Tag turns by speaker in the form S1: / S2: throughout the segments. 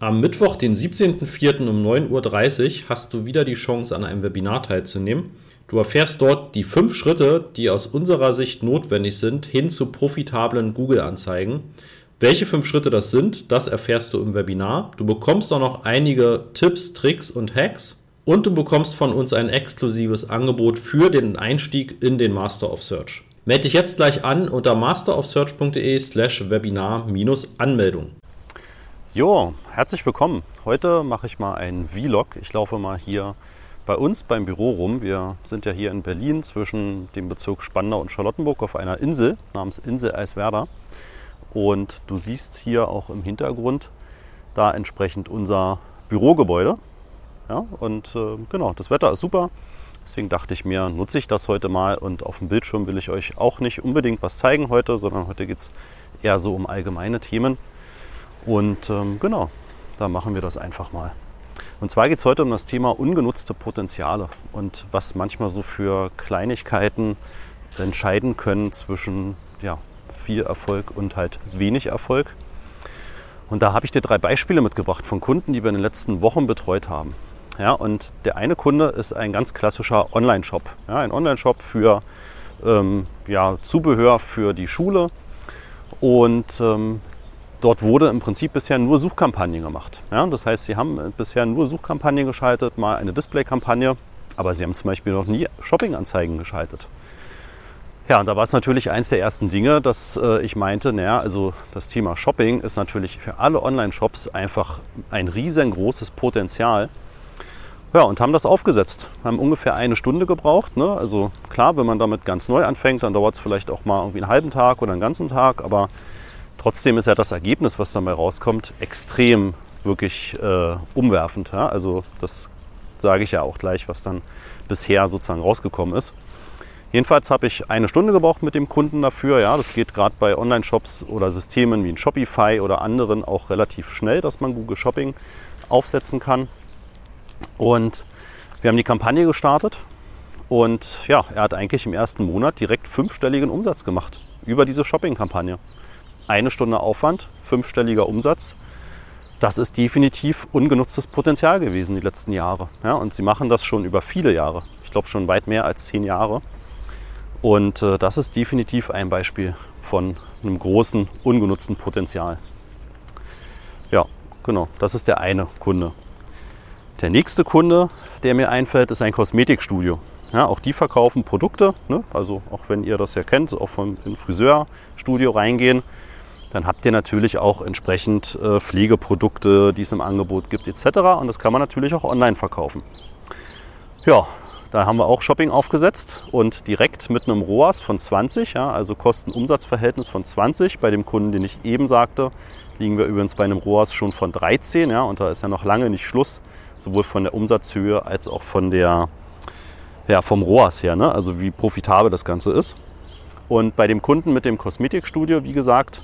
S1: Am Mittwoch, den 17.04. um 9.30 Uhr hast du wieder die Chance, an einem Webinar teilzunehmen. Du erfährst dort die fünf Schritte, die aus unserer Sicht notwendig sind, hin zu profitablen Google-Anzeigen. Welche fünf Schritte das sind, das erfährst du im Webinar. Du bekommst auch noch einige Tipps, Tricks und Hacks und du bekommst von uns ein exklusives Angebot für den Einstieg in den Master of Search. Melde dich jetzt gleich an unter masterofsearch.de slash Webinar-Anmeldung.
S2: Jo, herzlich willkommen. Heute mache ich mal einen Vlog. Ich laufe mal hier bei uns beim Büro rum. Wir sind ja hier in Berlin zwischen dem Bezirk Spandau und Charlottenburg auf einer Insel namens Insel Eiswerder. Und du siehst hier auch im Hintergrund da entsprechend unser Bürogebäude. Ja, und äh, genau, das Wetter ist super. Deswegen dachte ich mir, nutze ich das heute mal und auf dem Bildschirm will ich euch auch nicht unbedingt was zeigen heute, sondern heute geht es eher so um allgemeine Themen. Und ähm, genau, da machen wir das einfach mal. Und zwar geht es heute um das Thema ungenutzte Potenziale und was manchmal so für Kleinigkeiten entscheiden können zwischen ja, viel Erfolg und halt wenig Erfolg. Und da habe ich dir drei Beispiele mitgebracht von Kunden, die wir in den letzten Wochen betreut haben. Ja, und der eine Kunde ist ein ganz klassischer Online-Shop. Ja, ein Online-Shop für ähm, ja, Zubehör für die Schule. Und ähm, Dort wurde im Prinzip bisher nur Suchkampagnen gemacht. Ja, das heißt, sie haben bisher nur Suchkampagnen geschaltet, mal eine Displaykampagne, aber sie haben zum Beispiel noch nie Shopping-Anzeigen geschaltet. Ja, und da war es natürlich eins der ersten Dinge, dass äh, ich meinte, naja, also das Thema Shopping ist natürlich für alle Online-Shops einfach ein riesengroßes Potenzial. Ja, und haben das aufgesetzt. Haben ungefähr eine Stunde gebraucht. Ne? Also klar, wenn man damit ganz neu anfängt, dann dauert es vielleicht auch mal irgendwie einen halben Tag oder einen ganzen Tag, aber Trotzdem ist ja das Ergebnis, was dabei rauskommt, extrem wirklich äh, umwerfend. Ja? Also das sage ich ja auch gleich, was dann bisher sozusagen rausgekommen ist. Jedenfalls habe ich eine Stunde gebraucht mit dem Kunden dafür. Ja, das geht gerade bei Online-Shops oder Systemen wie ein Shopify oder anderen auch relativ schnell, dass man Google Shopping aufsetzen kann. Und wir haben die Kampagne gestartet und ja, er hat eigentlich im ersten Monat direkt fünfstelligen Umsatz gemacht über diese Shopping-Kampagne eine Stunde Aufwand, fünfstelliger Umsatz. Das ist definitiv ungenutztes Potenzial gewesen die letzten Jahre. Ja, und sie machen das schon über viele Jahre. Ich glaube schon weit mehr als zehn Jahre. Und äh, das ist definitiv ein Beispiel von einem großen ungenutzten Potenzial. Ja, genau, das ist der eine Kunde. Der nächste Kunde, der mir einfällt, ist ein Kosmetikstudio. Ja, auch die verkaufen Produkte. Ne? Also auch wenn ihr das ja kennt, auch vom Friseurstudio reingehen, dann habt ihr natürlich auch entsprechend äh, Pflegeprodukte, die es im Angebot gibt etc. Und das kann man natürlich auch online verkaufen. Ja, da haben wir auch Shopping aufgesetzt und direkt mit einem ROAS von 20, ja, also Kosten-Umsatz-Verhältnis von 20. Bei dem Kunden, den ich eben sagte, liegen wir übrigens bei einem ROAS schon von 13. Ja, und da ist ja noch lange nicht Schluss, sowohl von der Umsatzhöhe als auch von der, ja, vom ROAS her, ne, also wie profitabel das Ganze ist. Und bei dem Kunden mit dem Kosmetikstudio, wie gesagt,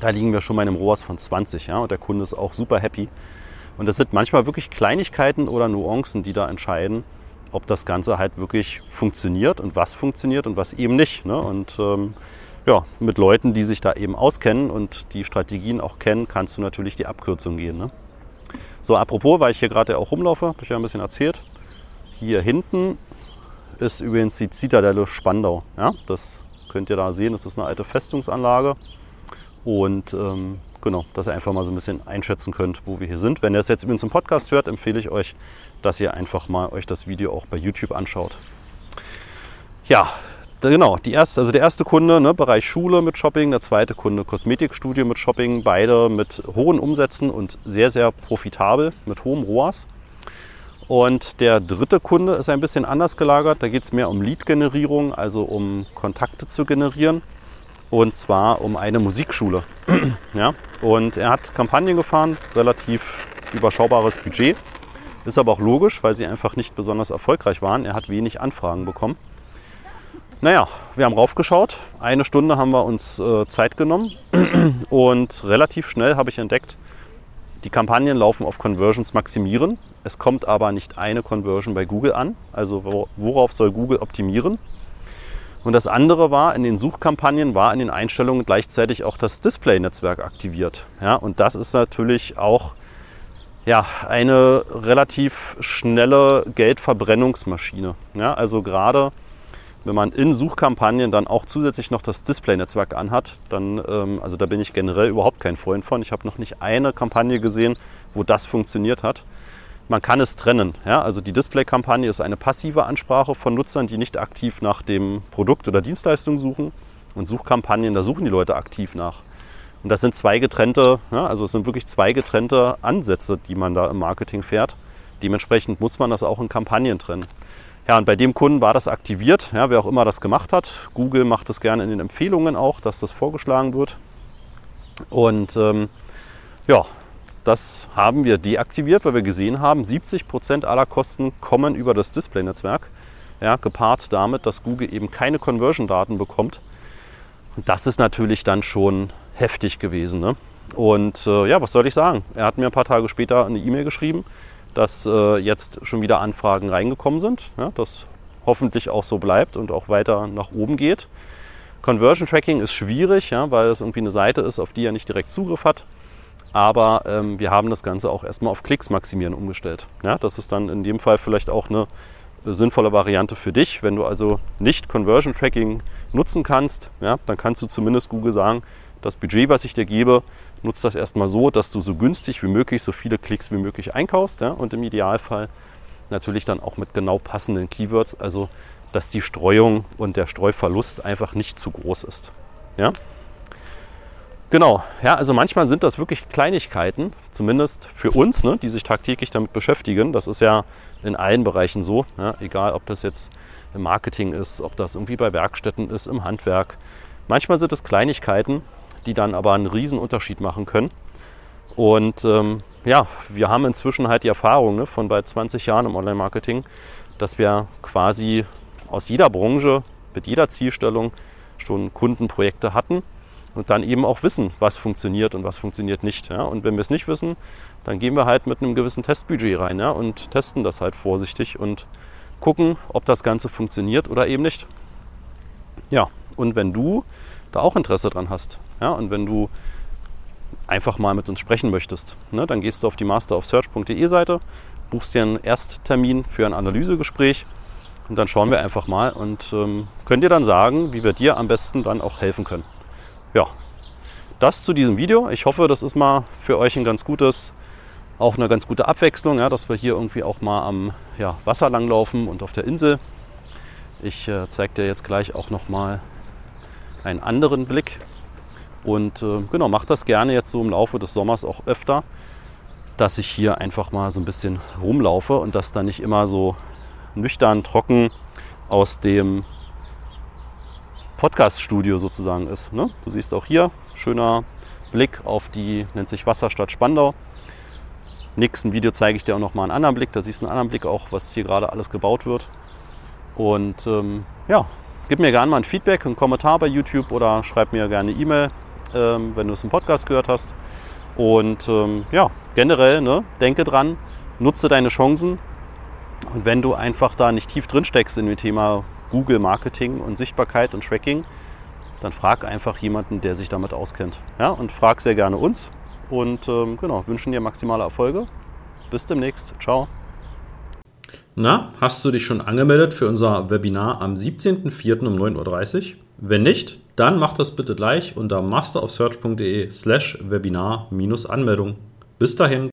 S2: da liegen wir schon bei einem ROAS von 20 ja, und der Kunde ist auch super happy. Und das sind manchmal wirklich Kleinigkeiten oder Nuancen, die da entscheiden, ob das Ganze halt wirklich funktioniert und was funktioniert und was eben nicht. Ne? Und ähm, ja, mit Leuten, die sich da eben auskennen und die Strategien auch kennen, kannst du natürlich die Abkürzung gehen. Ne? So, apropos, weil ich hier gerade auch rumlaufe, habe ich ja ein bisschen erzählt. Hier hinten ist übrigens die Zitadelle Spandau. Ja? Das könnt ihr da sehen, das ist eine alte Festungsanlage. Und ähm, genau, dass ihr einfach mal so ein bisschen einschätzen könnt, wo wir hier sind. Wenn ihr es jetzt übrigens im Podcast hört, empfehle ich euch, dass ihr einfach mal euch das Video auch bei YouTube anschaut. Ja, genau, die erste, also der erste Kunde, ne, Bereich Schule mit Shopping, der zweite Kunde Kosmetikstudio mit Shopping, beide mit hohen Umsätzen und sehr, sehr profitabel, mit hohem ROAS. Und der dritte Kunde ist ein bisschen anders gelagert. Da geht es mehr um Lead-Generierung, also um Kontakte zu generieren und zwar um eine Musikschule. ja? Und er hat Kampagnen gefahren, relativ überschaubares Budget. Ist aber auch logisch, weil sie einfach nicht besonders erfolgreich waren. Er hat wenig Anfragen bekommen. Naja, wir haben raufgeschaut. Eine Stunde haben wir uns äh, Zeit genommen und relativ schnell habe ich entdeckt, die Kampagnen laufen auf Conversions maximieren. Es kommt aber nicht eine Conversion bei Google an. Also worauf soll Google optimieren? Und das andere war, in den Suchkampagnen war in den Einstellungen gleichzeitig auch das Display-Netzwerk aktiviert. Ja, und das ist natürlich auch ja, eine relativ schnelle Geldverbrennungsmaschine. Ja, also gerade wenn man in Suchkampagnen dann auch zusätzlich noch das Display-Netzwerk anhat, dann, ähm, also da bin ich generell überhaupt kein Freund von. Ich habe noch nicht eine Kampagne gesehen, wo das funktioniert hat. Man kann es trennen. Ja? Also die Display-Kampagne ist eine passive Ansprache von Nutzern, die nicht aktiv nach dem Produkt oder Dienstleistung suchen. Und Suchkampagnen, da suchen die Leute aktiv nach. Und das sind zwei getrennte, ja, also es sind wirklich zwei getrennte Ansätze, die man da im Marketing fährt. Dementsprechend muss man das auch in Kampagnen trennen. Ja, und bei dem Kunden war das aktiviert, ja, wer auch immer das gemacht hat. Google macht das gerne in den Empfehlungen auch, dass das vorgeschlagen wird. Und ähm, ja, das haben wir deaktiviert, weil wir gesehen haben, 70 Prozent aller Kosten kommen über das Display-Netzwerk. Ja, gepaart damit, dass Google eben keine Conversion-Daten bekommt. Und das ist natürlich dann schon heftig gewesen. Ne? Und äh, ja, was soll ich sagen? Er hat mir ein paar Tage später eine E-Mail geschrieben, dass äh, jetzt schon wieder Anfragen reingekommen sind, ja, dass hoffentlich auch so bleibt und auch weiter nach oben geht. Conversion Tracking ist schwierig, ja, weil es irgendwie eine Seite ist, auf die er nicht direkt Zugriff hat. Aber ähm, wir haben das Ganze auch erstmal auf Klicks maximieren umgestellt. Ja, das ist dann in dem Fall vielleicht auch eine sinnvolle Variante für dich. Wenn du also nicht Conversion Tracking nutzen kannst, ja, dann kannst du zumindest Google sagen, das Budget, was ich dir gebe, nutzt das erstmal so, dass du so günstig wie möglich, so viele Klicks wie möglich einkaufst ja, und im Idealfall natürlich dann auch mit genau passenden Keywords, also dass die Streuung und der Streuverlust einfach nicht zu groß ist. Ja? Genau, ja, also manchmal sind das wirklich Kleinigkeiten, zumindest für uns, ne, die sich tagtäglich damit beschäftigen. Das ist ja in allen Bereichen so, ja, egal ob das jetzt im Marketing ist, ob das irgendwie bei Werkstätten ist, im Handwerk. Manchmal sind es Kleinigkeiten, die dann aber einen riesen Unterschied machen können. Und ähm, ja, wir haben inzwischen halt die Erfahrung ne, von bald 20 Jahren im Online-Marketing, dass wir quasi aus jeder Branche mit jeder Zielstellung schon Kundenprojekte hatten und dann eben auch wissen, was funktioniert und was funktioniert nicht. Ja? Und wenn wir es nicht wissen, dann gehen wir halt mit einem gewissen Testbudget rein ja? und testen das halt vorsichtig und gucken, ob das Ganze funktioniert oder eben nicht. Ja, und wenn du da auch Interesse dran hast, ja, und wenn du einfach mal mit uns sprechen möchtest, ne, dann gehst du auf die masterofsearch.de Seite, buchst dir einen Ersttermin für ein Analysegespräch und dann schauen wir einfach mal und ähm, können dir dann sagen, wie wir dir am besten dann auch helfen können. Ja, das zu diesem Video. Ich hoffe, das ist mal für euch ein ganz gutes, auch eine ganz gute Abwechslung, ja, dass wir hier irgendwie auch mal am ja, Wasser langlaufen und auf der Insel. Ich äh, zeige dir jetzt gleich auch noch mal einen anderen Blick und äh, genau, mache das gerne jetzt so im Laufe des Sommers auch öfter, dass ich hier einfach mal so ein bisschen rumlaufe und das dann nicht immer so nüchtern, trocken aus dem Podcast-Studio sozusagen ist. Ne? Du siehst auch hier schöner Blick auf die, nennt sich Wasserstadt Spandau. Nächsten Video zeige ich dir auch noch mal einen anderen Blick. Da siehst du einen anderen Blick auch, was hier gerade alles gebaut wird. Und ähm, ja, gib mir gerne mal ein Feedback, einen Kommentar bei YouTube oder schreib mir gerne eine E-Mail ähm, wenn du es im Podcast gehört hast. Und ähm, ja, generell, ne, denke dran, nutze deine Chancen. Und wenn du einfach da nicht tief drin steckst in dem Thema Google Marketing und Sichtbarkeit und Tracking, dann frag einfach jemanden, der sich damit auskennt. Ja, und frag sehr gerne uns. Und ähm, genau, wünschen dir maximale Erfolge. Bis demnächst. Ciao.
S1: Na, hast du dich schon angemeldet für unser Webinar am 17.04. um 9.30 Uhr? Wenn nicht, dann mach das bitte gleich unter masterofsearch.de slash Webinar-Anmeldung. Bis dahin.